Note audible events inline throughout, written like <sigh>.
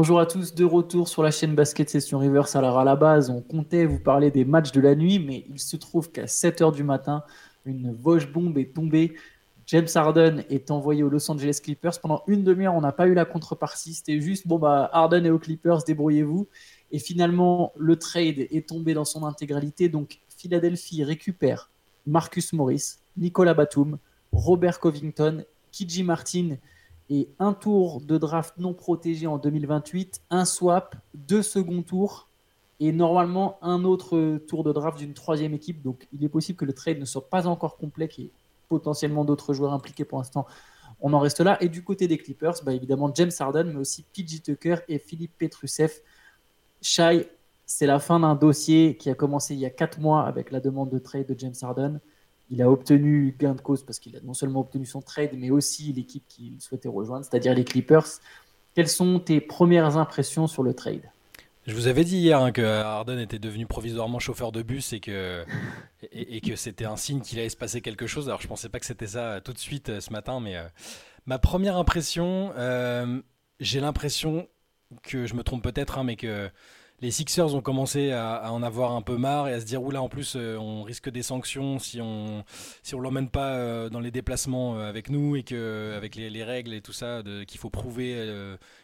Bonjour à tous, de retour sur la chaîne Basket Session Reverse. Alors à la base, on comptait vous parler des matchs de la nuit, mais il se trouve qu'à 7h du matin, une Vosges bombe est tombée. James Harden est envoyé aux Los Angeles Clippers. Pendant une demi-heure, on n'a pas eu la contrepartie. C'était juste, bon, bah, Harden et aux Clippers, débrouillez-vous. Et finalement, le trade est tombé dans son intégralité. Donc, Philadelphie récupère Marcus Morris, Nicolas Batum, Robert Covington, Kiji Martin et un tour de draft non protégé en 2028, un swap, deux seconds tours et normalement un autre tour de draft d'une troisième équipe. Donc il est possible que le trade ne soit pas encore complet, qu'il y ait potentiellement d'autres joueurs impliqués pour l'instant. On en reste là. Et du côté des Clippers, bah, évidemment James Harden, mais aussi PJ Tucker et Philippe Petrusev. Shai, c'est la fin d'un dossier qui a commencé il y a quatre mois avec la demande de trade de James Harden. Il a obtenu gain de cause parce qu'il a non seulement obtenu son trade, mais aussi l'équipe qu'il souhaitait rejoindre, c'est-à-dire les Clippers. Quelles sont tes premières impressions sur le trade? Je vous avais dit hier hein, que Harden était devenu provisoirement chauffeur de bus et que, c'était un signe qu'il allait se passer quelque chose. Alors je pensais pas que c'était ça tout de suite euh, ce matin, mais euh, ma première impression, euh, j'ai l'impression que je me trompe peut-être, hein, mais que les Sixers ont commencé à, en avoir un peu marre et à se dire oula en plus euh, on risque des sanctions si on si on l'emmène pas euh, dans les déplacements euh, avec nous et que avec les, règles et tout ça qu'il faut prouver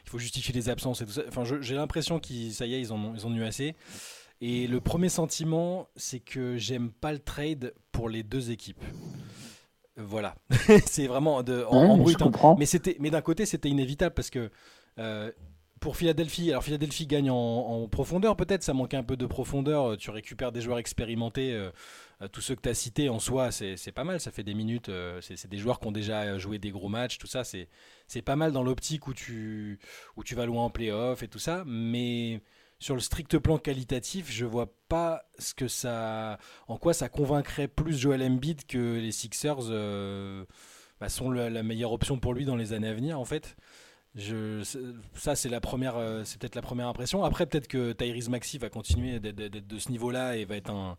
qu'il faut justifier les absences et tout ça. Enfin j'ai l'impression qu'ils ça y est ils en ont ils ont eu assez. Et le premier sentiment c'est que j'aime pas le trade pour les deux équipes. Voilà. <laughs> C'est vraiment de, en, brut hein. mais c'était mais d'un côté c'était inévitable parce que pour Philadelphie, alors Philadelphie gagne en, profondeur peut-être, ça manquait un peu de profondeur, euh, tu récupères des joueurs expérimentés, euh, euh, tous ceux que tu as cités en soi, c'est pas mal, ça fait des minutes, c'est des joueurs qui ont déjà joué des gros matchs, tout ça, c'est pas mal dans l'optique où tu, où tu vas loin en playoff et tout ça, mais sur le strict plan qualitatif, je vois pas ce que ça, en quoi ça convaincrait plus Joel Embiid que les Sixers bah, sont la meilleure option pour lui dans les années à venir en fait. Ça, c'est la première, euh, c'est peut-être la première impression. Après, peut-être que Tyrese Maxi va continuer d'être de ce niveau-là et va être un,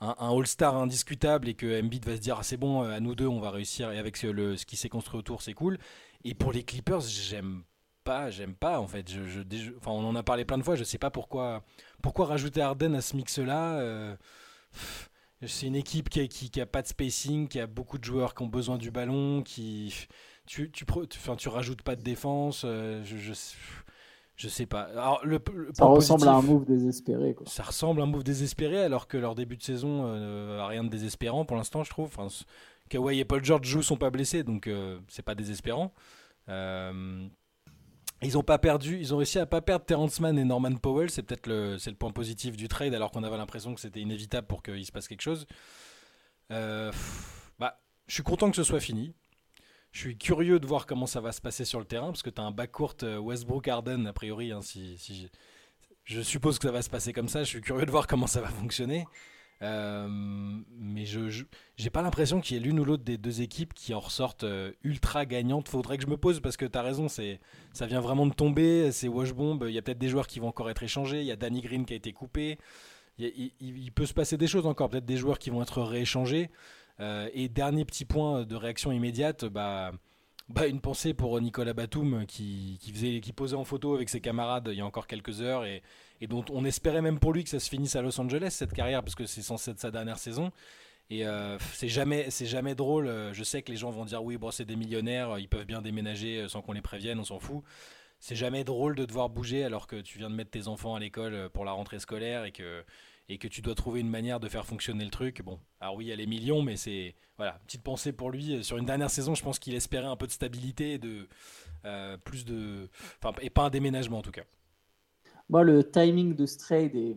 un, All-Star indiscutable et que Embiid va se dire ah, c'est bon, à nous deux, on va réussir et avec le, ce qui s'est construit autour, c'est cool. Et pour les Clippers, j'aime pas, j'aime pas en fait. Je, enfin, on en a parlé plein de fois. Je sais pas pourquoi, pourquoi rajouter Arden à ce mix-là. Euh, c'est une équipe qui qui, qui a, pas de spacing, qui a beaucoup de joueurs qui ont besoin du ballon, qui tu, tu, tu rajoutes pas de défense. Euh, je, je, je, sais pas. Alors, le, ça ressemble à un move désespéré. Quoi. Ça ressemble à un move désespéré, alors que leur début de saison euh, a rien de désespérant pour l'instant, je trouve. Enfin, Kawhi et Paul George jouent, sont pas blessés, donc euh, c'est pas désespérant. ils ont pas perdu, ils ont réussi à pas perdre Terrence Mann et Norman Powell. C'est peut-être le, c'est le point positif du trade, alors qu'on avait l'impression que c'était inévitable pour qu'il se passe quelque chose. bah, je suis content que ce soit fini. Je suis curieux de voir comment ça va se passer sur le terrain, parce que tu as un backcourt euh, Westbrook-Arden, a priori. Hein, si, je, suppose que ça va se passer comme ça. Je suis curieux de voir comment ça va fonctionner. Euh, mais je n'ai pas l'impression qu'il y ait l'une ou l'autre des deux équipes qui en ressortent euh, ultra gagnantes. Faudrait que je me pose parce que tu as raison, c'est ça vient vraiment de tomber. C'est Washbomb. Il y a peut-être des joueurs qui vont encore être échangés. Il y a Danny Green qui a été coupé. Il peut se passer des choses encore. Peut-être des joueurs qui vont être rééchangés. Euh, et dernier petit point de réaction immédiate, bah, bah, une pensée pour Nicolas Batum qui, qui, posait en photo avec ses camarades il y a encore quelques heures et, dont on espérait même pour lui que ça se finisse à Los Angeles cette carrière parce que c'est censé être sa dernière saison. Et euh, c'est jamais, jamais drôle. Je sais que les gens vont dire oui, bon, c'est des millionnaires, ils peuvent bien déménager sans qu'on les prévienne, on s'en fout. C'est jamais drôle de devoir bouger alors que tu viens de mettre tes enfants à l'école pour la rentrée scolaire et que et que tu dois trouver une manière de faire fonctionner le truc. Bon, alors oui, il y a les millions, mais c'est voilà, petite pensée pour lui. Sur une dernière saison, je pense qu'il espérait un peu de stabilité et de euh, plus de, enfin, et pas un déménagement en tout cas. Moi, le timing de ce trade est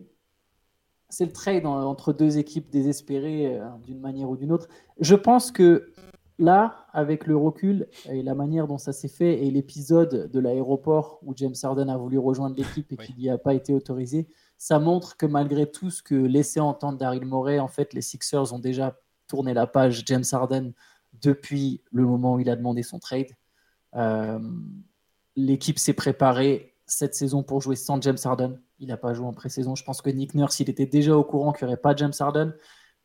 c'est le trade entre deux équipes désespérées euh, d'une manière ou d'une autre. Je pense que là, avec le recul et la manière dont ça s'est fait et l'épisode de l'aéroport où James Harden a voulu rejoindre l'équipe et qu'il n'y a pas été autorisé, ça montre que malgré tout ce que laissait entendre Daryl Morey, en fait, les Sixers ont déjà tourné la page James Harden depuis le moment où il a demandé son trade. Euh, l'équipe s'est préparée cette saison pour jouer sans James Harden. Il n'a pas joué en pré-saison. Je pense que Nick Nurse, il était déjà au courant qu'il n'y aurait pas James Harden.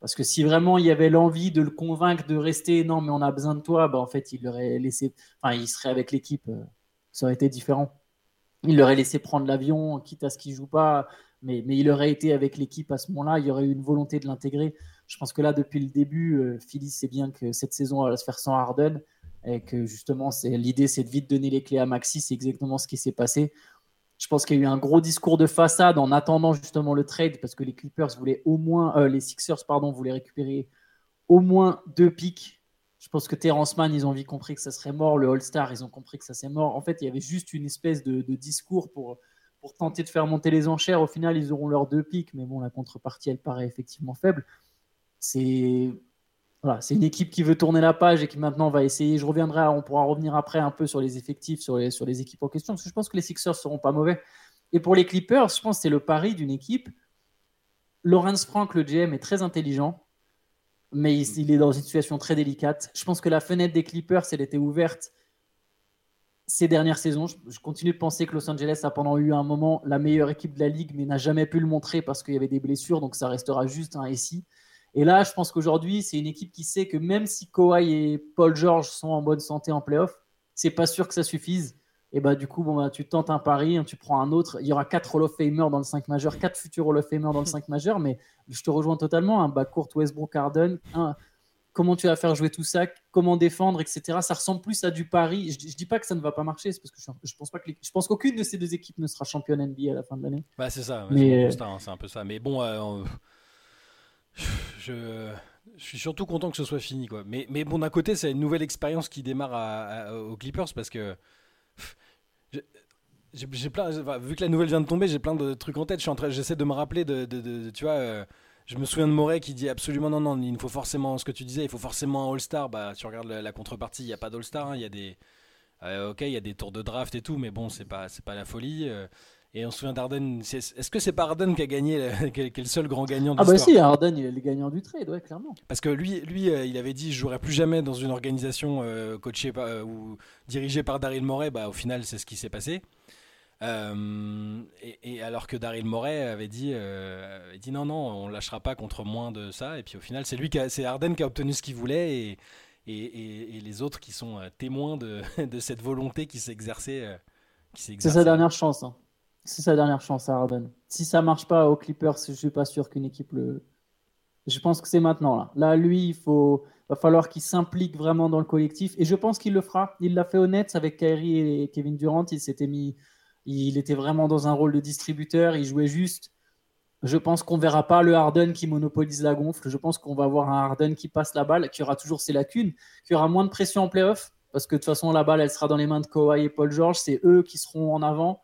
Parce que si vraiment il y avait l'envie de le convaincre de rester, non, mais on a besoin de toi, bah, en fait, il aurait laissé, enfin, il serait avec l'équipe. Euh, ça aurait été différent. il aurait laissé prendre l'avion, quitte à ce qu'il joue pas, mais, il aurait été avec l'équipe à ce moment-là, il y aurait eu une volonté de l'intégrer. Je pense que là, depuis le début, euh, Philly sait bien que cette saison, va se faire sans Harden et que justement, l'idée, c'est de vite donner les clés à Maxi. C'est exactement ce qui s'est passé. Je pense qu'il y a eu un gros discours de façade en attendant justement le trade parce que les Clippers voulaient au moins, euh, les Sixers, pardon, voulaient récupérer au moins deux pics. Je pense que Terrence Mann, ils ont vite compris que ça serait mort. Le All-Star, ils ont compris que ça serait mort. En fait, il y avait juste une espèce de, discours pour, pour tenter de faire monter les enchères. Au final, ils auront leurs deux pics, mais bon, la contrepartie, elle paraît effectivement faible. C'est voilà, c'est une équipe qui veut tourner la page et qui maintenant va essayer. Je reviendrai, on pourra revenir après un peu sur les effectifs, sur les, sur les équipes en question, parce que je pense que les Sixers seront pas mauvais. Et pour les Clippers, je pense que c'est le pari d'une équipe. Lawrence Frank, le GM, est très intelligent, mais il, est dans une situation très délicate. Je pense que la fenêtre des Clippers, elle était ouverte ces dernières saisons. Je, continue de penser que Los Angeles a pendant eu un moment la meilleure équipe de la ligue, mais n'a jamais pu le montrer parce qu'il y avait des blessures, donc ça restera juste un SI. Et là, je pense qu'aujourd'hui, c'est une équipe qui sait que même si Kawhi et Paul George sont en bonne santé en playoff, c'est pas sûr que ça suffise. Et bah du coup, bon, bah, tu tentes un pari, hein, tu prends un autre. Il y aura quatre Hall of Famers dans le 5 majeur, quatre futurs Hall of Famers dans le 5 majeur, mais je te rejoins totalement. Un bas court Westbrook Harden, comment tu vas faire jouer tout ça, comment défendre, etc. Ça ressemble plus à du pari. Je, je dis pas que ça ne va pas marcher, c'est parce que je, pense pas que je pense qu'aucune de ces deux équipes ne sera championne NBA à la fin de l'année. Bah c'est ça, mais hein, c'est un peu ça. Mais bon. Euh, je, suis surtout content que ce soit fini. Quoi. Mais, mais bon, d'un côté, c'est une nouvelle expérience qui démarre aux Clippers parce que. J'ai plein, vu que la nouvelle vient de tomber, j'ai plein de trucs en tête. J'essaie de me rappeler de, tu vois, euh, je me souviens de Moret qui dit absolument non, non, il faut forcément ce que tu disais, il faut forcément un All-Star. Bah, tu regardes la, contrepartie, il n'y a pas d'All-Star. Hein, il y a des, euh, ok, il y a des tours de draft et tout, mais bon, c'est pas, c'est pas la folie. Euh. Et on se souvient d'Arden. Est-ce que c'est pas Arden qui a gagné, <laughs> qui est le seul grand gagnant de Ah, bah si, Arden, il est le gagnant du trade, ouais, clairement. Parce que lui, lui euh, il avait dit Je jouerai plus jamais dans une organisation coachée ou dirigée par Daryl Morey. Bah, au final, c'est ce qui s'est passé. Et, alors que Daryl Morey avait dit, dit non, non, on lâchera pas contre moins de ça. Et puis au final, c'est lui c'est Arden qui a obtenu ce qu'il voulait et, les autres qui sont témoins <laughs> de, cette volonté qui exercée. c'est sa dernière chance. Hein. C'est sa dernière chance à Harden. Si ça marche pas aux Clippers, je suis pas sûr qu'une équipe le. Je pense que c'est maintenant là. Là, lui, il faut, va falloir qu'il s'implique vraiment dans le collectif, et je pense qu'il le fera. Il l'a fait honnête avec Kyrie et Kevin Durant. Il s'était mis, il était vraiment dans un rôle de distributeur. Il jouait juste. Je pense qu'on verra pas le Harden qui monopolise la gonfle. Je pense qu'on va voir un Harden qui passe la balle, qui aura toujours ses lacunes, qui aura moins de pression en playoff, parce que de toute façon la balle, elle sera dans les mains de Kawhi et Paul George. C'est eux qui seront en avant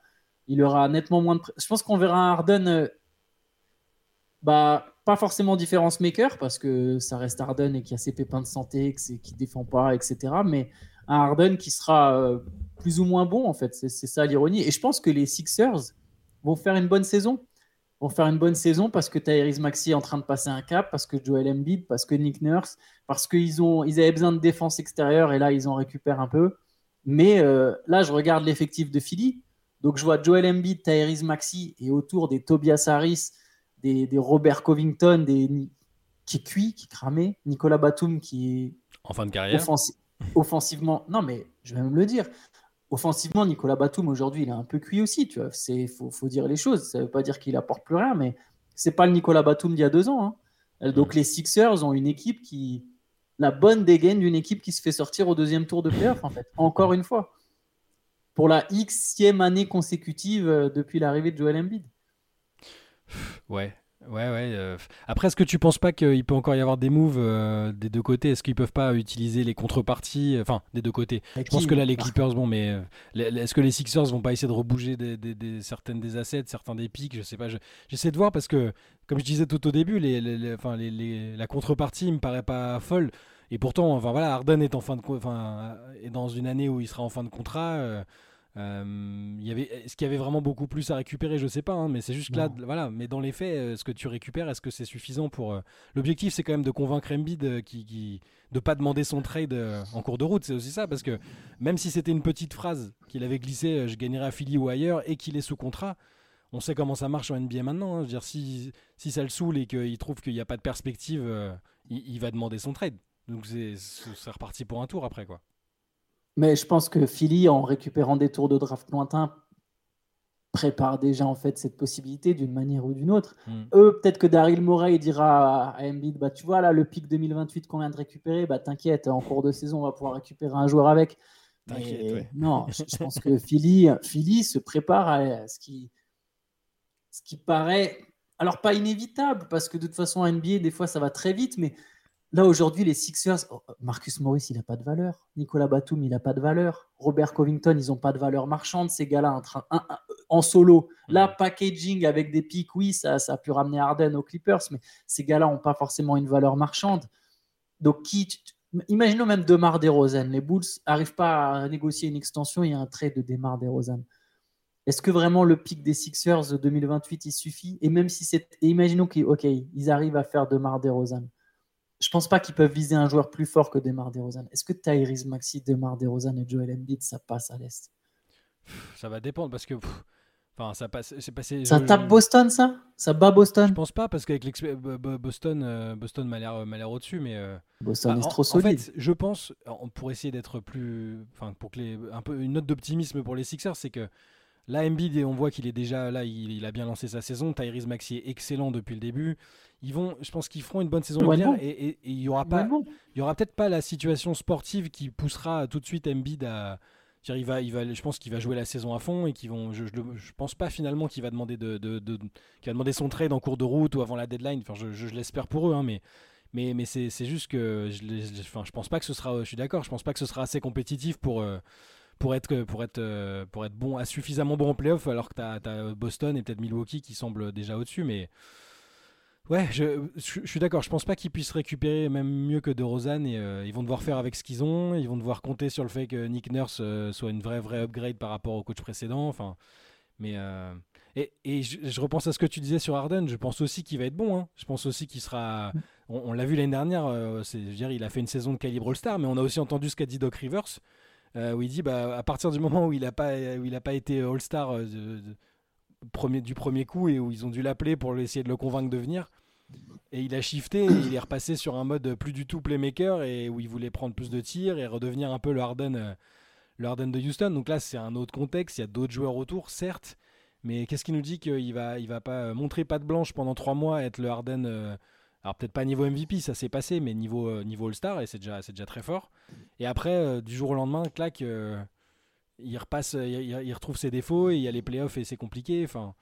il aura nettement moins de. Je pense qu'on verra un Harden, euh, bah, pas forcément différence maker, parce que ça reste Harden et qui a ses pépins de santé, qui ne défend pas, etc. Mais un Harden qui sera euh, plus ou moins bon, en fait. C'est ça l'ironie. Et je pense que les Sixers vont faire une bonne saison. Vont faire une bonne saison parce que Tyrese Maxi est en train de passer un cap, parce que Joel Embiid, parce que Nick Nurse, parce qu'ils ils avaient besoin de défense extérieure et là, ils en récupèrent un peu. Mais euh, là, je regarde l'effectif de Philly. Donc je vois Joel Embiid, Tyrese Maxi et autour des Tobias Harris, des, Robert Covington, des, qui est cuit, qui est cramé, Nicolas Batum qui est en fin de carrière. Offensivement, non mais je vais même le dire. Offensivement, Nicolas Batum aujourd'hui, il est un peu cuit aussi. Tu vois, c'est faut, faut, dire les choses. Ça ne veut pas dire qu'il apporte plus rien, mais c'est pas le Nicolas Batum d'il y a deux ans. Hein. Donc mm. les Sixers ont une équipe qui la bonne dégaine d'une équipe qui se fait sortir au deuxième tour de playoff en fait. Encore une fois pour la xème année consécutive euh, depuis l'arrivée de Joel Embiid. Ouais, Ouais, ouais. Euh, après, est-ce que tu penses pas qu'il peut encore y avoir des moves euh, des deux côtés? Est-ce qu'ils peuvent pas utiliser les contreparties Enfin, des deux côtés? Je pense que là, les Clippers, bon, mais est-ce que les Sixers vont pas essayer de rebouger des, certaines des assets, certains des pics? Je sais pas. J'essaie de voir parce que, comme je disais tout au début, les, enfin, la contrepartie me paraît pas folle. Et pourtant, enfin voilà, Harden est en fin de, enfin, est dans une année où il sera en fin de contrat. Euh, y avait, est-ce qu'il y avait vraiment beaucoup plus à récupérer? Je sais pas, hein, mais c'est juste là, voilà. Mais dans les faits, euh, ce que tu récupères, est-ce que c'est suffisant pour euh, L'objectif, c'est quand même de convaincre Embiid euh, qui, qui, de pas demander son trade en cours de route. C'est aussi ça, parce que même si c'était une petite phrase qu'il avait glissée, je gagnerai à Philly ou ailleurs, et qu'il est sous contrat. On sait comment ça marche en NBA maintenant. Hein. Je veux dire, si, si ça le saoule et qu'il trouve qu'il n'y a pas de perspective, il, il, va demander son trade. Donc c'est, c'est reparti pour un tour après, quoi. Mais je pense que Philly, en récupérant des tours de draft lointains, préparent déjà en fait cette possibilité d'une manière ou d'une autre. Hmm. Eux, peut-être que Daryl Morey dira à Embiid, bah tu vois là le pic 2028 qu'on vient de récupérer, bah t'inquiète, en cours de saison on va pouvoir récupérer un joueur avec. Non, <laughs> je, pense que Philly, Philly se prépare à ce qui, ce qui paraît, alors pas inévitable parce que de toute façon NBA des fois ça va très vite, mais Là, aujourd'hui, les Sixers, oh, Marcus Morris, il n'a pas de valeur. Nicolas Batum, il n'a pas de valeur. Robert Covington, ils n'ont pas de valeur marchande, ces gars-là, en, solo. Là, packaging avec des pics, oui, ça, ça a pu ramener Harden aux Clippers, mais ces gars-là n'ont pas forcément une valeur marchande. Donc, qui, imaginons même Demar DeRozan. Les Bulls n'arrivent pas à négocier une extension, il y a un trait de Demar DeRozan. Est-ce que vraiment le pic des Sixers de 2028, il suffit? Et même si c'est. imaginons qu'ils arrivent à faire Demar DeRozan je pense pas qu'ils peuvent viser un joueur plus fort que Demar DeRozan. Est-ce que Tyrese Maxi, Demar DeRozan et Joel Embiid, ça passe à l'Est? Ça va dépendre parce que enfin ça passe passé Ça tape Boston ça? Ça bat Boston? Je pense pas parce qu'avec Boston euh, Boston m'a l'air m'a l'air au-dessus mais euh, Boston bah, est trop solide. En fait, je pense pour essayer d'être plus enfin pour que les un peu une note d'optimisme pour les Sixers, c'est que Là, Embiid, on voit qu'il est déjà là, il, a bien lancé sa saison. Tyrese Maxi est excellent depuis le début. Ils vont, je pense qu'ils feront une bonne saison et, il y aura pas, il y aura peut-être pas la situation sportive qui poussera tout de suite Embiid à. Il va, il va, je pense qu'il va jouer la saison à fond et qu'ils vont. Je, je, pense pas finalement qu'il va demander de, de, va demander son trade en cours de route ou avant la deadline. Enfin, je, l'espère pour eux, hein, mais mais, mais c'est juste que je, enfin, je pense pas que ce sera. Je suis d'accord. Je pense pas que ce sera assez compétitif pour. Euh, pour être, pour être, euh, pour être bon, à suffisamment bon en playoff, alors que tu as, Boston et peut-être Milwaukee qui semblent déjà au-dessus. Mais ouais, je, suis d'accord. Je pense pas qu'ils puissent récupérer même mieux que de Rosanne. Et, euh, ils vont devoir faire avec ce qu'ils ont. Ils vont devoir compter sur le fait que Nick Nurse euh, soit une vraie, vraie upgrade par rapport au coach précédent. Enfin, mais. et, et je, repense à ce que tu disais sur Harden. Je pense aussi qu'il va être bon. Hein. Je pense aussi qu'il sera. On, l'a vu l'année dernière. il a fait une saison de calibre All-Star, mais on a aussi entendu ce qu'a dit Doc Rivers. Euh, où il dit bah, à partir du moment où il n'a pas, été All-Star euh, du premier coup et où ils ont dû l'appeler pour essayer de le convaincre de venir, et il a shifté, il est repassé sur un mode plus du tout playmaker et où il voulait prendre plus de tirs et redevenir un peu le Harden, euh, le Harden de Houston. Donc là, c'est un autre contexte, il y a d'autres joueurs autour, certes, mais qu'est-ce qui nous dit qu'il va, il va pas montrer patte blanche pendant trois mois, être le Harden alors peut-être pas niveau MVP, ça s'est passé, mais niveau, euh, All-Star, et c'est déjà, déjà très fort. Et après, euh, du jour au lendemain, clac, euh, il repasse, il, retrouve ses défauts, et il y a les playoffs et c'est compliqué. Enfin,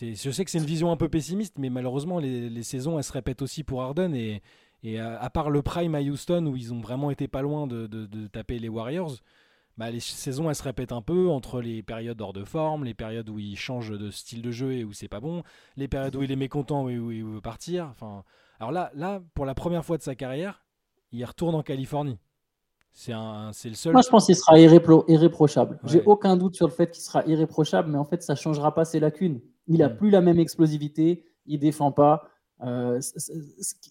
je sais que c'est une vision un peu pessimiste, mais malheureusement, les, saisons, elles se répètent aussi pour Harden. Et, et à, part le prime à Houston, où ils ont vraiment été pas loin de, de taper les Warriors, bah, les saisons elles se répètent un peu entre les périodes hors de forme, les périodes où il change de style de jeu et où c'est pas bon, les périodes où il est mécontent et où il veut partir. Enfin, alors là, là, pour la première fois de sa carrière, il retourne en Californie. C'est le seul. Moi, je pense qu'il sera irréprochable. J'ai aucun doute sur le fait qu'il sera irréprochable, mais en fait, ça changera pas ses lacunes. Il a mm. plus la même explosivité, il défend pas. Euh,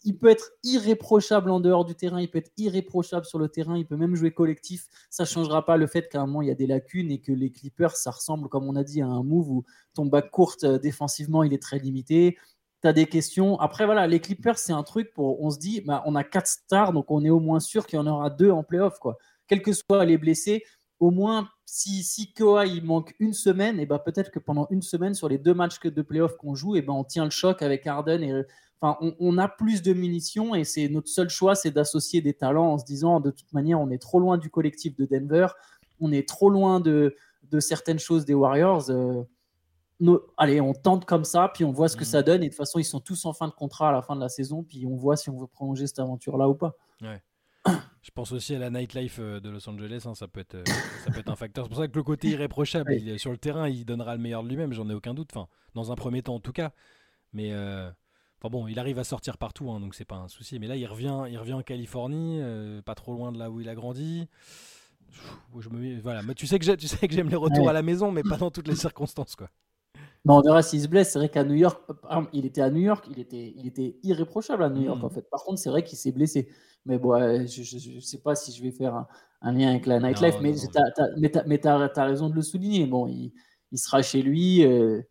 il peut être irréprochable en dehors du terrain, il peut être irréprochable sur le terrain, il peut même jouer collectif. Ça ne changera pas le fait qu'à un moment il y a des lacunes et que les Clippers, ça ressemble, comme on a dit, à un move où ton bac courte euh, défensivement il est très limité. Tu as des questions. Après, voilà, les Clippers, c'est un truc pour. On se dit, bah, on a quatre stars, donc on est au moins sûr qu'il y en aura deux en playoff. Quoi. Quels que soient les blessés, au moins, si, si il manque une semaine, et ben peut-être que pendant une semaine, sur les deux matchs de playoff qu'on joue, et ben on tient le choc avec Harden. Et, enfin, on, a plus de munitions et c'est notre seul choix, c'est d'associer des talents en se disant, de toute manière, on est trop loin du collectif de Denver, on est trop loin de, de certaines choses des Warriors. Euh, allez, on tente comme ça, puis on voit ce que ça mhm. donne. Et de toute façon, ils sont tous en fin de contrat à la fin de la saison, puis on voit si on veut prolonger cette aventure-là ou pas. Ouais. Je pense aussi à la nightlife euh, de Los Angeles, hein, ça, peut être, euh, ça peut être un facteur. C'est pour ça que le côté irréprochable, il, sur le terrain, il donnera le meilleur de lui-même, j'en ai aucun doute. Enfin, dans un premier temps en tout cas. Mais euh, enfin bon, il arrive à sortir partout, hein, donc c'est pas un souci. Mais là, il revient, il revient en Californie, pas trop loin de là où il a grandi. Je me... voilà. Mais tu sais que j'aime les retours à la maison, mais pas dans toutes les circonstances, quoi. On verra s'il se blesse. C'est vrai qu'à New York, il était à New York, il était, il était irréprochable à New York, mm. en fait. Par contre, c'est vrai qu'il s'est blessé. Mais bon, je ne sais pas si je vais faire un, lien avec la nightlife, mais tu as, raison de le souligner. Bon, il, sera chez lui. Euh.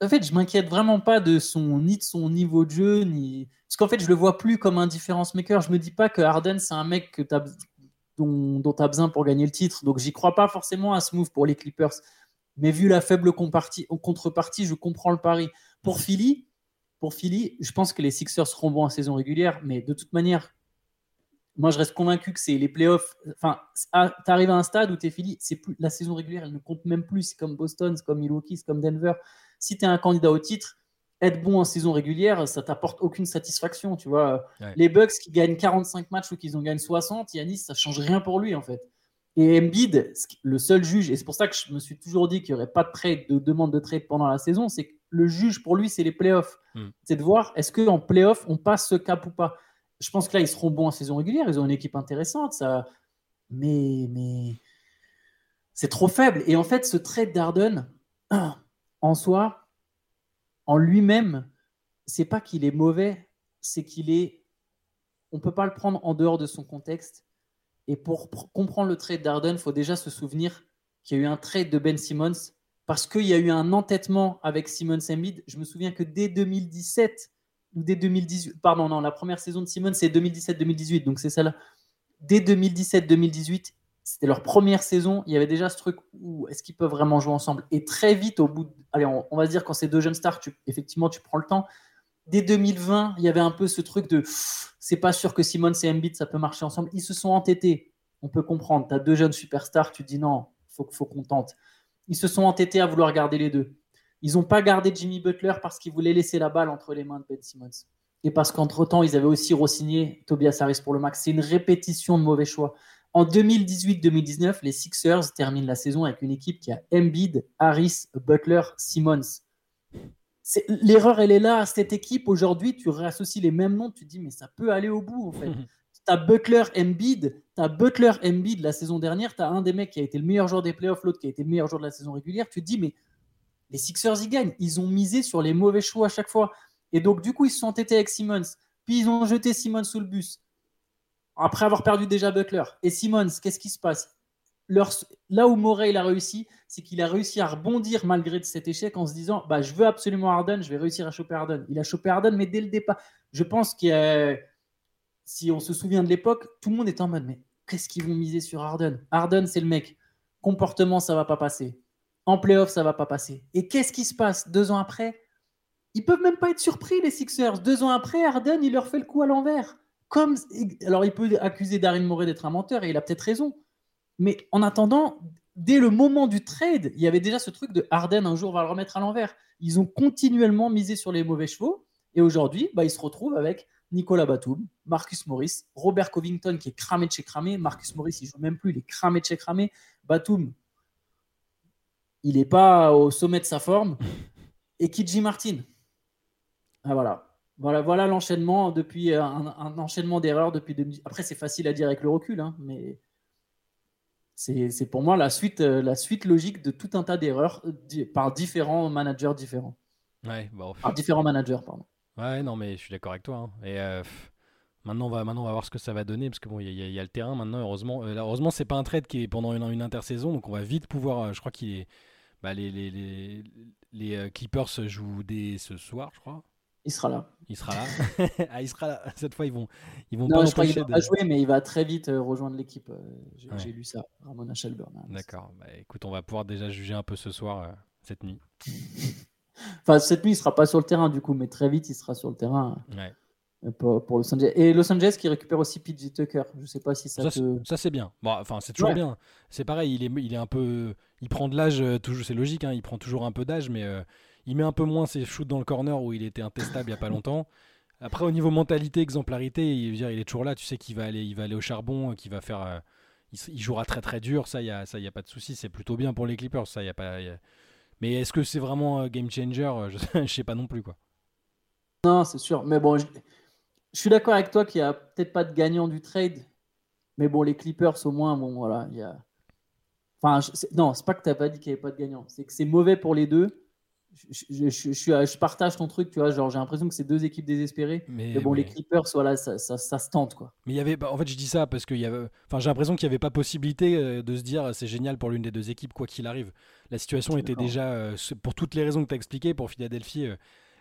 En fait, je m'inquiète vraiment pas de son, ni de son niveau de jeu, ni. Parce qu'en fait, je le vois plus comme un difference maker. Je me dis pas que Harden, c'est un mec que dont, dont tu as besoin pour gagner le titre. Donc, j'y crois pas forcément à ce move pour les Clippers. Mais vu la faible contrepartie, je comprends le pari. Pour Philly, pour Philly, je pense que les Sixers seront bons en saison régulière, mais de toute manière, moi je reste convaincu que c'est les playoffs. Enfin, tu arrives à un stade où tu es Philly, c'est plus la saison régulière, elle ne compte même plus. C'est comme Boston, c'est comme Milwaukee, c'est comme Denver. Si tu es un candidat au titre, être bon en saison régulière, ça t'apporte aucune satisfaction. Tu vois, les Bucks qui gagnent 45 matchs ou qu'ils en gagnent 60, Yanis, ça change rien pour lui en fait. Et Embiid, le seul juge, et c'est pour ça que je me suis toujours dit qu'il n'y aurait pas de trade, de demande de trade pendant la saison, c'est que le juge pour lui, c'est les playoffs. Hmm. C'est de voir est-ce qu'en playoffs, on passe ce cap ou pas? Je pense que là, ils seront bons en saison régulière, ils ont une équipe intéressante, ça... mais, mais c'est trop faible. Et en fait, ce trade d'Arden, <clears throat> en soi, en lui-même, c'est pas qu'il est mauvais, c'est qu'il est. On peut pas le prendre en dehors de son contexte. Et pour, comprendre le trade d'Arden, il faut déjà se souvenir qu'il y a eu un trade de Ben Simmons parce qu'il y a eu un entêtement avec Simmons Embiid. Je me souviens que dès 2017 ou dès 2018, pardon, non, la première saison de Simmons c'est 2017-2018, donc c'est celle-là. Dès 2017-2018, c'était leur première saison. Il y avait déjà ce truc où est-ce qu'ils peuvent vraiment jouer ensemble? Et très vite, au bout, de, allez, on, va dire quand c'est deux jeunes stars, tu, effectivement, tu prends le temps. Dès 2020, il y avait un peu ce truc de c'est pas sûr que Simon et Embiid ça peut marcher ensemble. Ils se sont entêtés. On peut comprendre. Tu as deux jeunes superstars, tu dis non, faut, faut qu'on tente. Ils se sont entêtés à vouloir garder les deux. Ils n'ont pas gardé Jimmy Butler parce qu'ils voulaient laisser la balle entre les mains de Ben Simmons. Et parce qu'entre-temps, ils avaient aussi re-signé Tobias Harris pour le max. C'est une répétition de mauvais choix. En 2018-2019, les Sixers terminent la saison avec une équipe qui a Embiid, Harris, Butler, Simmons. L'erreur, elle est là. Cette équipe, aujourd'hui, tu réassocies les mêmes noms, tu te dis, mais ça peut aller au bout, en fait. tu as Butler, Embiid, tu as Butler, Embiid la saison dernière, tu as un des mecs qui a été le meilleur joueur des playoffs, l'autre qui a été le meilleur joueur de la saison régulière. Tu te dis, mais les Sixers, ils gagnent. Ils ont misé sur les mauvais choix à chaque fois. Et donc, du coup, ils se sont entêtés avec Simmons. Puis, ils ont jeté Simmons sous le bus. Après avoir perdu déjà Butler. Et Simmons, qu'est-ce qui se passe? Là où Morey a réussi, c'est qu'il a réussi à rebondir malgré cet échec en se disant bah, Je veux absolument Harden, je vais réussir à choper Harden. Il a chopé Harden, mais dès le départ, je pense que si on se souvient de l'époque, tout le monde est en mode Mais qu'est-ce qu'ils vont miser sur Harden? Harden, c'est le mec. Comportement, ça va pas passer. En playoff, ça va pas passer. Et qu'est-ce qui se passe deux ans après? Ils peuvent même pas être surpris, les Sixers. Deux ans après, Harden, il leur fait le coup à l'envers. Comme, alors, il peut accuser Darin Morey d'être un menteur, et il a peut-être raison. Mais en attendant, dès le moment du trade, il y avait déjà ce truc de Harden, un jour, va le remettre à l'envers. Ils ont continuellement misé sur les mauvais chevaux. Et aujourd'hui, bah, ils se retrouvent avec Nicolas Batum, Marcus Morris, Robert Covington qui est cramé de chez cramé. Marcus Morris, il joue même plus, il est cramé de chez cramé. Batum, il n'est pas au sommet de sa forme. Et Kiji Martin. Ah, voilà. Voilà, voilà l'enchaînement depuis euh, un, enchaînement d'erreurs depuis. Après, c'est facile à dire avec le recul, hein, mais c'est pour moi la suite, euh, la suite logique de tout un tas d'erreurs euh, par différents managers différents. Ouais, Par différents managers, pardon. Ouais, non, mais je suis d'accord avec toi. Hein. Et maintenant, on va, maintenant, on va voir ce que ça va donner parce que bon, il y, a le terrain maintenant. Heureusement, heureusement, c'est pas un trade qui est pendant une, une intersaison, donc on va vite pouvoir. je crois qu'il est bah, les, les, les, les, euh, Clippers jouent dès ce soir, je crois. Il sera là. Il sera là. <laughs> ah, il sera là. Cette fois, ils vont, ils vont non, pas je crois qu'il va pas jouer, mais il va très vite euh, rejoindre l'équipe. Euh, j'ai lu ça, Ramona Shelburne. Hein, D'accord. Bah, écoute, on va pouvoir déjà juger un peu ce soir, cette nuit. <laughs> enfin, cette nuit, il sera pas sur le terrain du coup, mais très vite, il sera sur le terrain. Ouais. Euh, pour, Los Angeles. Et Los Angeles qui récupère aussi PJ Tucker. Je sais pas si ça. Ça, ça c'est bien. Bon, enfin, c'est toujours bien. C'est pareil. Il est, il est un peu. Il prend de l'âge. Euh, toujours, c'est logique. Hein, il prend toujours un peu d'âge, mais euh, il met un peu moins ses shoots dans le corner où il était intestable il y a pas longtemps. Après, au niveau mentalité, exemplarité, il, il est toujours là. Tu sais qu'il va aller, il va aller au charbon, qu'il va faire. il, jouera très très dur. Ça, il y a, ça, y a pas de souci. C'est plutôt bien pour les Clippers. Ça, y a pas. Mais est-ce que c'est vraiment un game changer Je, <laughs> je sais pas non plus quoi. Non, c'est sûr. Mais bon. Je suis d'accord avec toi qu'il n'y a peut-être pas de gagnant du trade. Mais bon, les Clippers, au moins, bon, voilà. Il y a... Enfin, non, pas que tu n'as pas dit qu'il n'y avait pas de gagnant. C'est que c'est mauvais pour les deux. Je, je, je, partage ton truc, tu vois. Genre, j'ai l'impression que c'est deux équipes désespérées. Mais, bon, les Clippers, voilà, ça, ça, ça, se tente, quoi. Mais il y avait, bah, en fait, je dis ça parce que y avait, enfin, j'ai l'impression qu'il n'y avait pas possibilité euh, de se dire c'est génial pour l'une des deux équipes, quoi qu'il arrive. La situation était déjà, euh, pour toutes les raisons que tu as expliquées, pour Philadelphie. Euh,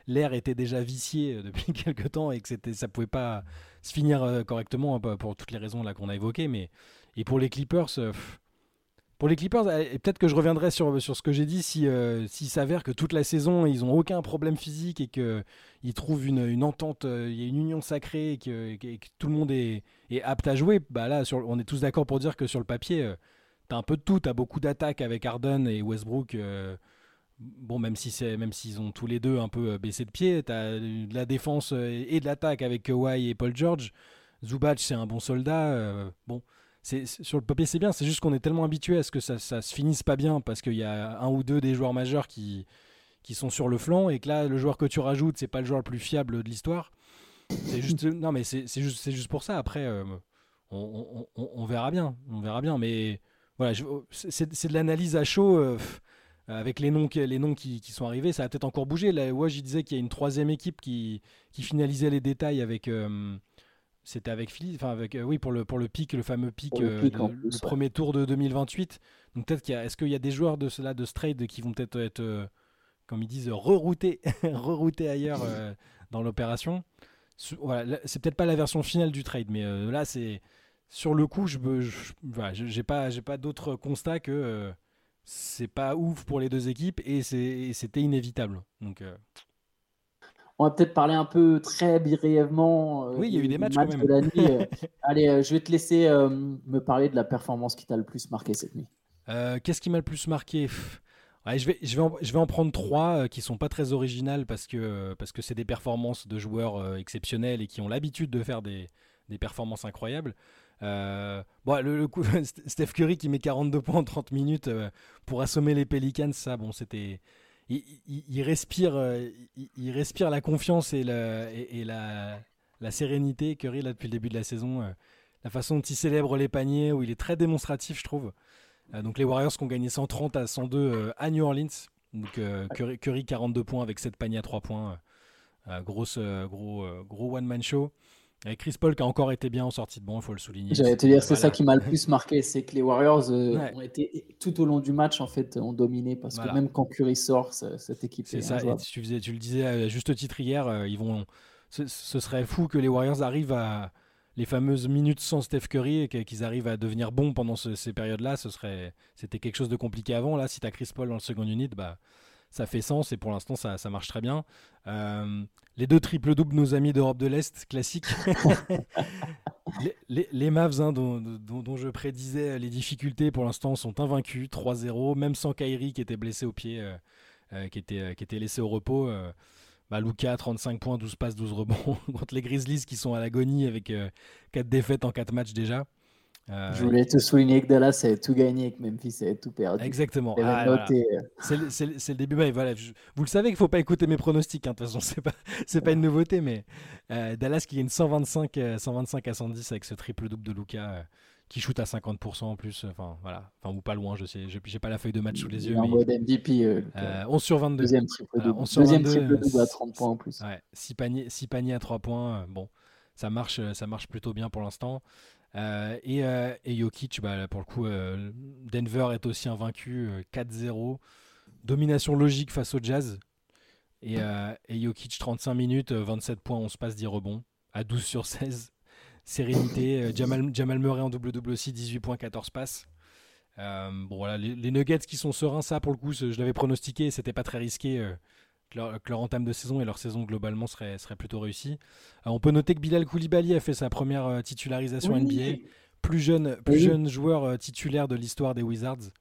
l'air était déjà vicié <laughs> depuis quelques temps et que c'était, ça pouvait pas se finir euh, correctement hein, pour toutes les raisons là qu'on a évoquées. Mais et pour les Clippers, pour les Clippers, et peut-être que je reviendrai sur, sur ce que j'ai dit si s'il s'avère que toute la saison ils ont aucun problème physique et qu'ils trouvent une, une entente, il y a une union sacrée et que, tout le monde est, apte à jouer, bah là sur, on est tous d'accord pour dire que sur le papier, tu as un peu de tout, tu as beaucoup d'attaques avec Harden et Westbrook bon, même si c'est, même s'ils ont tous les deux un peu euh, baissé de pied, tu as de la défense euh, et de l'attaque avec Kawhi et Paul George. Zubac, c'est un bon soldat. Euh, bon, c'est, sur le papier, c'est bien. C'est juste qu'on est tellement habitué à ce que ça, ça se finisse pas bien parce qu'il y a un ou deux des joueurs majeurs qui, qui sont sur le flanc et que là, le joueur que tu rajoutes, c'est pas le joueur le plus fiable de l'histoire. C'est juste, <laughs> non, mais c'est, juste, c'est juste pour ça. Après, on, on, on, verra bien. On verra bien. Mais voilà, c'est, de l'analyse à chaud. Euh, avec les noms, les noms qui, sont arrivés, ça a peut-être encore bougé. Là, ouais, je disais qu'il y a une troisième équipe qui, qui finalisait les détails avec. Euh, c'était avec Philly, enfin avec euh, oui pour le pour le pic, le fameux pic, le, premier tour de 2028. Donc peut-être qu'il y a, est-ce qu'il y a des joueurs de cela de ce trade qui vont peut-être être, comme ils disent, reroutés, <laughs> reroutés ailleurs dans l'opération? Voilà, c'est peut-être pas la version finale du trade, mais là c'est sur le coup, je, je, voilà, j'ai pas j'ai pas d'autre constat que c'est pas ouf pour les deux équipes et c'était inévitable. Donc, euh, On va peut-être parler un peu très brièvement. Euh, oui, il y a eu des matchs quand même. De la nuit. <laughs> Euh. Allez, je vais te laisser me parler de la performance qui t'a le plus marqué cette nuit. Qu'est-ce qui m'a le plus marqué? Je, vais, je, vais en, je vais en prendre trois qui sont pas très originales parce que parce que c'est des performances de joueurs exceptionnels et qui ont l'habitude de faire des, des performances incroyables. Euh, bon, le, coup, <laughs> Steph Curry qui met 42 points en 30 minutes euh, pour assommer les Pelicans, ça, bon, c'était. Il, respire, euh, il, respire la confiance et, la, sérénité, Curry, depuis le début de la saison. la façon dont il célèbre les paniers, où il est très démonstratif, je trouve. donc, les Warriors qui ont gagné 130 à 102 à New Orleans. Donc, Curry, Curry, 42 points avec 7 paniers à 3 points. grosse, gros, gros one-man show. Et Chris Paul qui a encore été bien en sortie de banc, il faut le souligner. J'allais te dire, c'est ça qui m'a le plus marqué, c'est que les Warriors euh, ont été tout au long du match en fait ont dominé parce que même quand Curry sort, cette équipe. C'est ça. tu, faisais, tu le disais à juste titre hier, euh, ils vont. Ce, serait fou que les Warriors arrivent à les fameuses minutes sans Steph Curry et qu'ils arrivent à devenir bons pendant ces périodes-là. Ce serait, c'était quelque chose de compliqué avant. Là, si tu as Chris Paul dans le second unit, bah ça fait sens et pour l'instant ça, ça, marche très bien. Euh, les deux triples doubles, nos amis d'Europe de l'Est, classique. <laughs> les, les, Mavs, hein, dont, dont, je prédisais les difficultés, pour l'instant sont invaincus, 3-0, même sans Kyrie qui était blessé au pied, euh, euh, qui, était, qui était laissé au repos. Bah, Luca, 35 points, 12 passes, 12 rebonds <laughs> contre les Grizzlies qui sont à l'agonie avec 4 défaites en 4 matchs déjà. Euh, je voulais te souligner que Dallas avait tout gagné et que Memphis avait tout perdu. Exactement. Ah, euh. c'est le, début. voilà, vous le savez qu'il ne faut pas écouter mes pronostics. Hein, de toute façon, <laughs> ce n'est pas, pas une nouveauté. Mais euh, Dallas qui gagne 125, 125 à 110 avec ce triple-double de Luca qui shoot à 50% en plus. Enfin, voilà. Enfin, ou pas loin. Je sais. Je n'ai pas la feuille de match sous les yeux. Mais, mode MVP. 11 sur 22. Deuxième triple-double. Triple-double à 30 points en plus. Ouais, 6 paniers, paniers à 3 points. bon, ça marche, ça marche plutôt bien pour l'instant. Euh, et, euh, Jokic, bah, pour le coup, euh, Denver est aussi invaincu 4-0. Domination logique face au Jazz. Et, et, Jokic, 35 minutes, 27 points, 11 passes, 10 rebonds, à 12 sur 16. <laughs> Sérénité. Jamal, Murray en double-double aussi, 18 points, 14 passes. bon, les, Nuggets qui sont sereins, ça pour le coup, je l'avais pronostiqué, c'était pas très risqué que leur, entame de saison et leur saison globalement serait, serait plutôt réussie. Euh, on peut noter que Bilal Koulibaly a fait sa première euh, titularisation NBA, plus jeune, plus jeune joueur euh, titulaire de l'histoire des Wizards.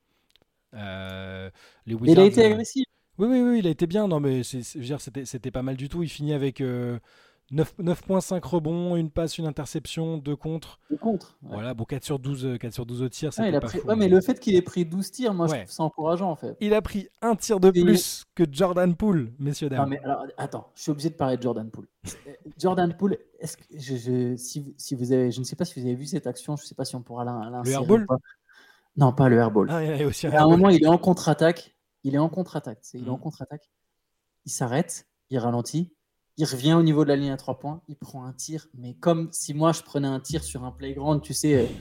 les Wizards il a été agressif. Oui, oui, oui, il a été bien. Non, mais c'était pas mal du tout. Il finit avec 9.5 rebonds, une passe, une interception, deux contre. Deux contre. Voilà, bon, 4 sur 12, 4 sur 12 au tir, pas pris... ouais, mais le fait qu'il ait pris 12 tirs, moi, je trouve ça encourageant, en fait. Il a pris un tir de plus que Jordan Poole, messieurs, dames. Non, mais alors, attends, je suis obligé de parler de Jordan Poole. Jordan Poole, est-ce que je, si, si, vous avez, je ne sais pas si vous avez vu cette action, je ne sais pas si on pourra l'insérer. Le airball Non, pas le airball. Ah, il y a aussi un à un moment, il est en contre-attaque. Il est en contre-attaque. Il est en mmh. contre-attaque. Il s'arrête, il ralentit il revient au niveau de la ligne à trois points, il prend un tir, mais comme si moi je prenais un tir sur un playground, tu sais, euh, tu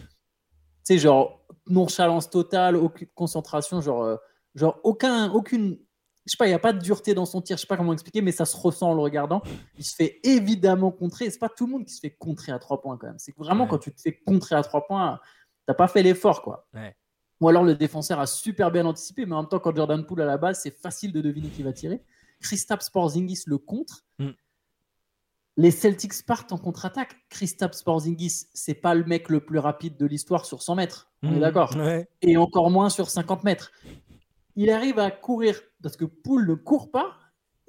sais genre nonchalance totale, aucune concentration, genre, euh, genre aucun, aucune, je sais pas, il n'y a pas de dureté dans son tir, je sais pas comment expliquer, mais ça se ressent en le regardant. Il se fait évidemment contrer. C'est pas tout le monde qui se fait contrer à trois points quand même. C'est vraiment quand tu te fais contrer à trois points, t'as pas fait l'effort quoi. Ouais. Ou alors le défenseur a super bien anticipé, mais en même temps, quand Jordan Poole à la base, c'est facile de deviner qui va tirer. Kristaps Porzingis le contre. Mm. Les Celtics partent en contre-attaque. Kristaps Porzingis, c'est pas le mec le plus rapide de l'histoire sur 100 mètres. On est mm. d'accord. Et encore moins sur 50 mètres. Il arrive à courir parce que Poole ne court pas.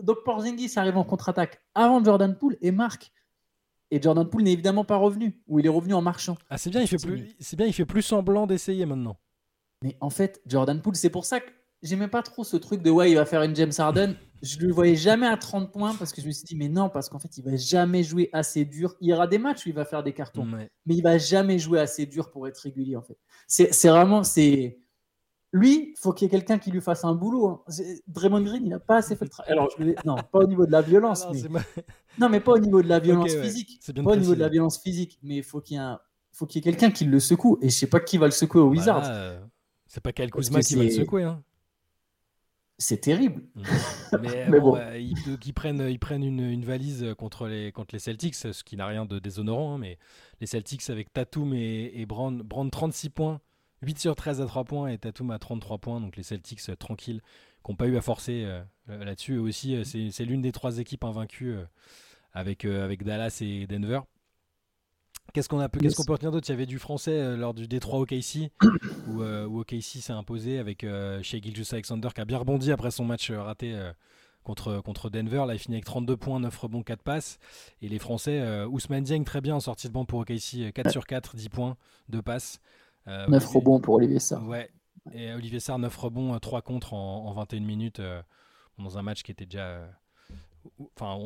Donc Porzingis arrive en contre-attaque avant Jordan Poole et marque. Et Jordan Poole n'est évidemment pas revenu, ou il est revenu en marchant. Ah, c'est bien, il fait plus, c'est bien, il fait plus semblant d'essayer maintenant. Mais en fait, Jordan Poole, c'est pour ça que j'aimais pas trop ce truc de ouais, il va faire une James Harden. Je le voyais jamais à 30 points parce que je me suis dit, mais non, parce qu'en fait, il va jamais jouer assez dur. Il y aura des matchs où il va faire des cartons, mais il va jamais jouer assez dur pour être régulier, en fait. C'est vraiment, c'est. Lui, faut qu'il y ait quelqu'un qui lui fasse un boulot. Hein. Draymond Green, il n'a pas assez fait le travail. Alors, non, pas au niveau de la violence. Mais... Non, mais pas au niveau de la violence physique. Pas au niveau de la violence physique, mais il faut qu'il y un... faut qu'il y ait quelqu'un qui le secoue. Et je sais pas qui va le secouer au Wizards. Euh, c'est pas Kyle Kuzma qui va le secouer. Hein. C'est terrible. Mm. <laughs> Mais, bon, ils, prennent, ils prennent une, valise contre les, contre les Celtics, ce qui n'a rien de déshonorant. Hein, mais les Celtics avec Tatum et, et Brand, Brand 36 points, 8 sur 13 à 3 points et Tatum à 33 points. Donc les Celtics euh, tranquilles, qui n'ont pas eu à forcer euh, euh, là-dessus. Et aussi, c'est l'une des trois équipes invaincues avec, avec Dallas et Denver. Qu'est-ce qu'on peut, qu'est-ce qu'on peut retenir d'autre? Il y avait du français lors du Détroit OKC, où, où OKC s'est imposé avec euh, chez Gilgis Alexander qui a bien rebondi après son match raté contre, contre Denver. Là, il finit avec 32 points, 9 rebonds, 4 passes. Et les Français, Ousmane Dieng très bien en sortie de banc pour OKC, 4 sur 4, 10 points, 2 passes. 9 euh, rebonds pour Olivier Sarr. Ouais. Et Olivier Sarr, 9 rebonds, 3 contre en, 21 minutes euh, dans un match qui était déjà. Euh, enfin,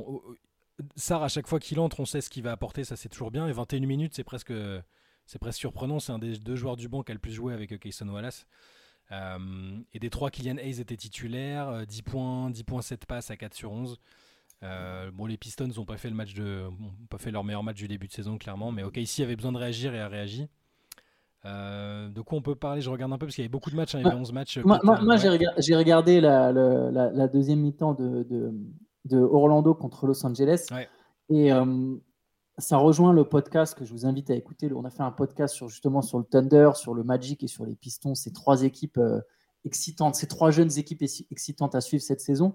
Sarr, à chaque fois qu'il entre, on sait ce qu'il va apporter, ça c'est toujours bien. Et 21 minutes, c'est presque, c'est presque surprenant. C'est un des deux joueurs du banc qui a le plus joué avec Kayson Wallace. et des trois, Kylian Hayes était titulaire, 10 points, 10 points, 7 passes à 4 sur 11. bon, les Pistons n'ont pas fait le match de, pas fait leur meilleur match du début de saison clairement, mais OKC avait besoin de réagir et a réagi. Euh, de quoi on peut parler? Je regarde un peu parce qu'il y avait beaucoup de matchs, hein, il y avait 11 matchs. Moi, moi, j'ai regardé la, la, deuxième mi-temps de, de, Orlando contre Los Angeles. Et euh, ça rejoint le podcast que je vous invite à écouter. On a fait un podcast sur, justement sur le Thunder, sur le Magic et sur les Pistons. Ces trois équipes euh, excitantes, ces trois jeunes équipes excitantes à suivre cette saison.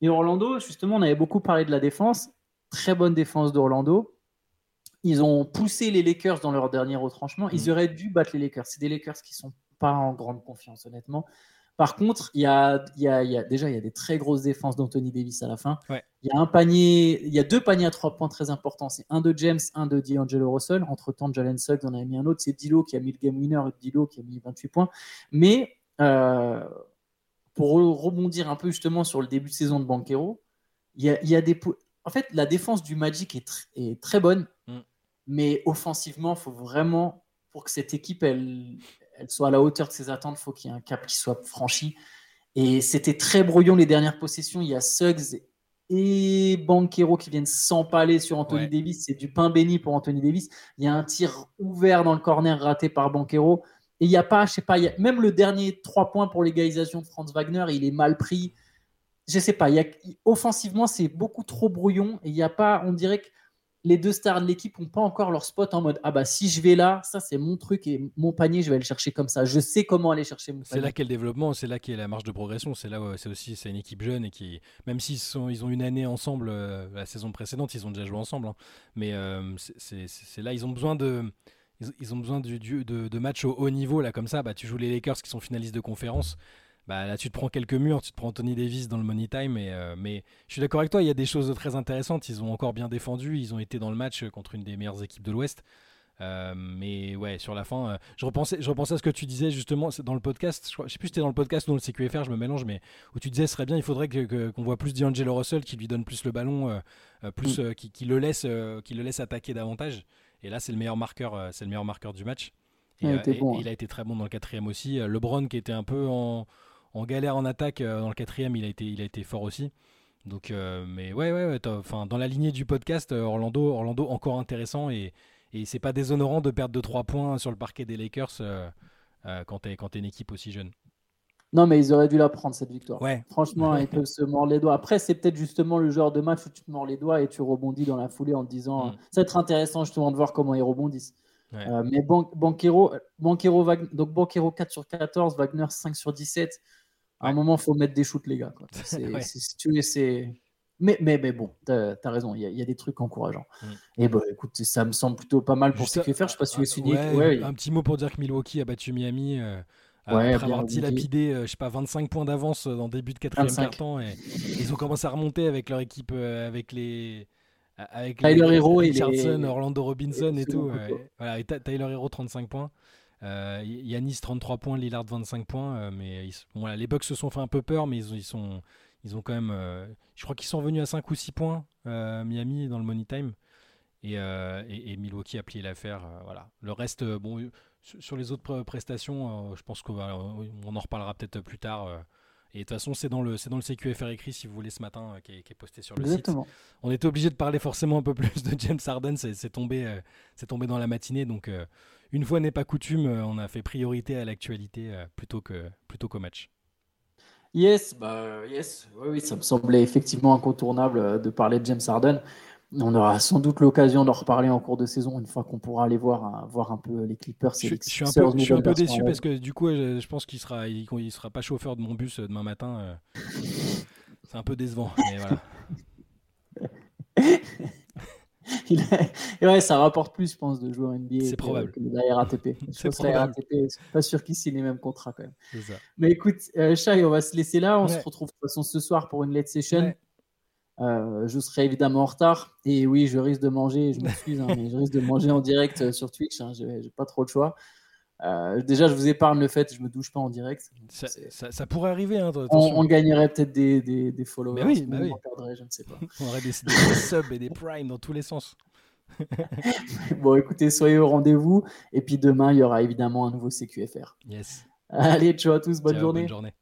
Et Orlando, justement, on avait beaucoup parlé de la défense. Très bonne défense d'Orlando. Ils ont poussé les Lakers dans leur dernier retranchement. Ils mm. auraient dû battre les Lakers. C'est des Lakers qui sont pas en grande confiance, honnêtement. Par contre, il y a, y, a, y a, déjà il y a des très grosses défenses d'Anthony Davis à la fin. Il y a un panier, il y a deux paniers à trois points très importants. C'est un de James, un de D'Angelo Russell. Entre temps, Jalen Suggs en a mis un autre. C'est Dilo qui a mis le game winner et Dilo qui a mis 28 points. Mais euh, pour rebondir un peu justement sur le début de saison de Banquero, il y a, y a des en fait, la défense du Magic est, est très bonne. Mm. Mais offensivement, il faut vraiment, pour que cette équipe elle, elle soit à la hauteur de ses attentes, il faut qu'il y ait un cap qui soit franchi. Et c'était très brouillon les dernières possessions. Il y a Suggs et Banquero qui viennent s'empaler sur Anthony Davis. C'est du pain béni pour Anthony Davis. Il y a un tir ouvert dans le corner raté par Banquero. Et il n'y a pas, je sais pas, même le dernier 3 points pour l'égalisation de Franz Wagner, il est mal pris. Je sais pas, il y a, offensivement, c'est beaucoup trop brouillon. Et il n'y a pas, on dirait que les deux stars de l'équipe n'ont pas encore leur spot en mode ah bah si je vais là, ça c'est mon truc et mon panier, je vais le chercher comme ça. Je sais comment aller chercher mon panier. C'est là qu'est le développement, c'est là qu'est la marge de progression. C'est là où c'est aussi c'est une équipe jeune et qui même s'ils sont ils ont une année ensemble euh, la saison précédente, ils ont déjà joué ensemble. Hein. Mais euh, c'est là ils ont besoin de ils, ont besoin du, de, de matchs au haut niveau là comme ça. Bah tu joues les Lakers qui sont finalistes de conférence bah, là tu te prends quelques murs, tu te prends Anthony Davis dans le money time. Et, euh, mais je suis d'accord avec toi, il y a des choses très intéressantes. Ils ont encore bien défendu, ils ont été dans le match contre une des meilleures équipes de l'Ouest. Euh, mais ouais, sur la fin, euh, je, repensais, je repensais à ce que tu disais justement dans le podcast. Je, sais plus si c'était dans le podcast ou dans le CQFR, je me mélange, mais où tu disais ce serait bien, il faudrait qu'on que, qu'on voit plus D'Angelo Russell qui lui donne plus le ballon, plus mm. qui, qui, le laisse, qui le laisse attaquer davantage. Et là, c'est le meilleur marqueur, c'est le meilleur marqueur du match. Et, bon, il a été très bon dans le quatrième aussi. LeBron qui était un peu en en galère en attaque, euh, dans le quatrième, il a été, il a été fort aussi. Donc, euh, mais ouais, ouais, enfin, dans la lignée du podcast, euh, Orlando, Orlando encore intéressant et, et c'est pas déshonorant de perdre de 3 points sur le parquet des Lakers quand tu es, une équipe aussi jeune. Non, mais ils auraient dû la prendre cette victoire. Ouais. Franchement, ils peuvent se mordre les doigts. Après, c'est peut-être justement le genre de match où tu te mords les doigts et tu rebondis dans la foulée en te disant mm. ça va être intéressant justement de voir comment ils rebondissent. mais Banquero, Banquero, donc Banquero 4 sur 14, Wagner 5 sur 17. À un moment, il faut mettre des shoots, les gars. <laughs> c'est mais, mais, mais bon, tu as, raison, il y, a des trucs encourageants. Mm. Et bon, écoute, ça me semble plutôt pas mal pour CQFR. Je sais pas si tu es suivi. un petit mot pour dire que Milwaukee a battu Miami. Euh, après avoir dilapidé, euh, je sais pas, 25 points d'avance dans le début de quatrième quart-temps. Et, ils ont commencé à remonter avec leur équipe, euh, avec les. Avec Tyler Hero et Richardson, Orlando Robinson et, tout. voilà, et Tyler Hero, 35 points. Yanis 33 points, Lillard 25 points, mais bon, les Bucks se sont fait un peu peur, mais ils, ils sont, ils ont quand même. Euh, je crois qu'ils sont venus à 5 ou 6 points, euh, Miami, dans le Money Time. Et, euh, et, Milwaukee a plié l'affaire. voilà. Le reste, bon, sur les autres prestations, je pense qu'on en reparlera peut-être plus tard. Et de toute façon, c'est dans le c'est dans le CQFR écrit si vous voulez ce matin qui, est, posté sur le site. On était obligé de parler forcément un peu plus de James Harden, c'est tombé c'est tombé dans la matinée donc une fois n'est pas coutume, on a fait priorité à l'actualité plutôt que plutôt qu'au match. Yes, bah yes, oui, ça me semblait effectivement incontournable euh, de parler de James Harden. On aura sans doute l'occasion d'en reparler en cours de saison une fois qu'on pourra aller voir, euh, voir un peu les Clippers. Je, suis un peu, je suis un peu déçu parce que du coup, je, pense qu'il sera, il, sera pas chauffeur de mon bus euh, demain matin. C'est un peu décevant, mais voilà. <laughs> <laughs> ouais, ça rapporte plus, je pense, de jouer en NBA c'est probable. que, de la RATP. <laughs> Je pense que la RATP, c'est pas sûr qu'ils signent les mêmes contrats quand même. Mais écoute, euh, on va se laisser là. On se retrouve de toute façon ce soir pour une late session. Euh, je serai évidemment en retard. Et oui, je risque de manger, je m'excuse, hein, <laughs> mais je risque de manger en direct euh, sur Twitch. Hein, J'ai pas trop de choix. Euh, déjà, je vous épargne le fait, je me douche pas en direct. Ça, pourrait arriver. Hein, on, gagnerait peut-être des, des, followers. Mais oui, bah oui. On je ne sais pas. <laughs> on aurait des, subs et des primes dans tous les sens. <laughs> bon, écoutez, soyez au rendez-vous. Et puis demain, il y aura évidemment un nouveau CQFR. Yes. Allez, ciao à tous, bonne journée. Bonne journée.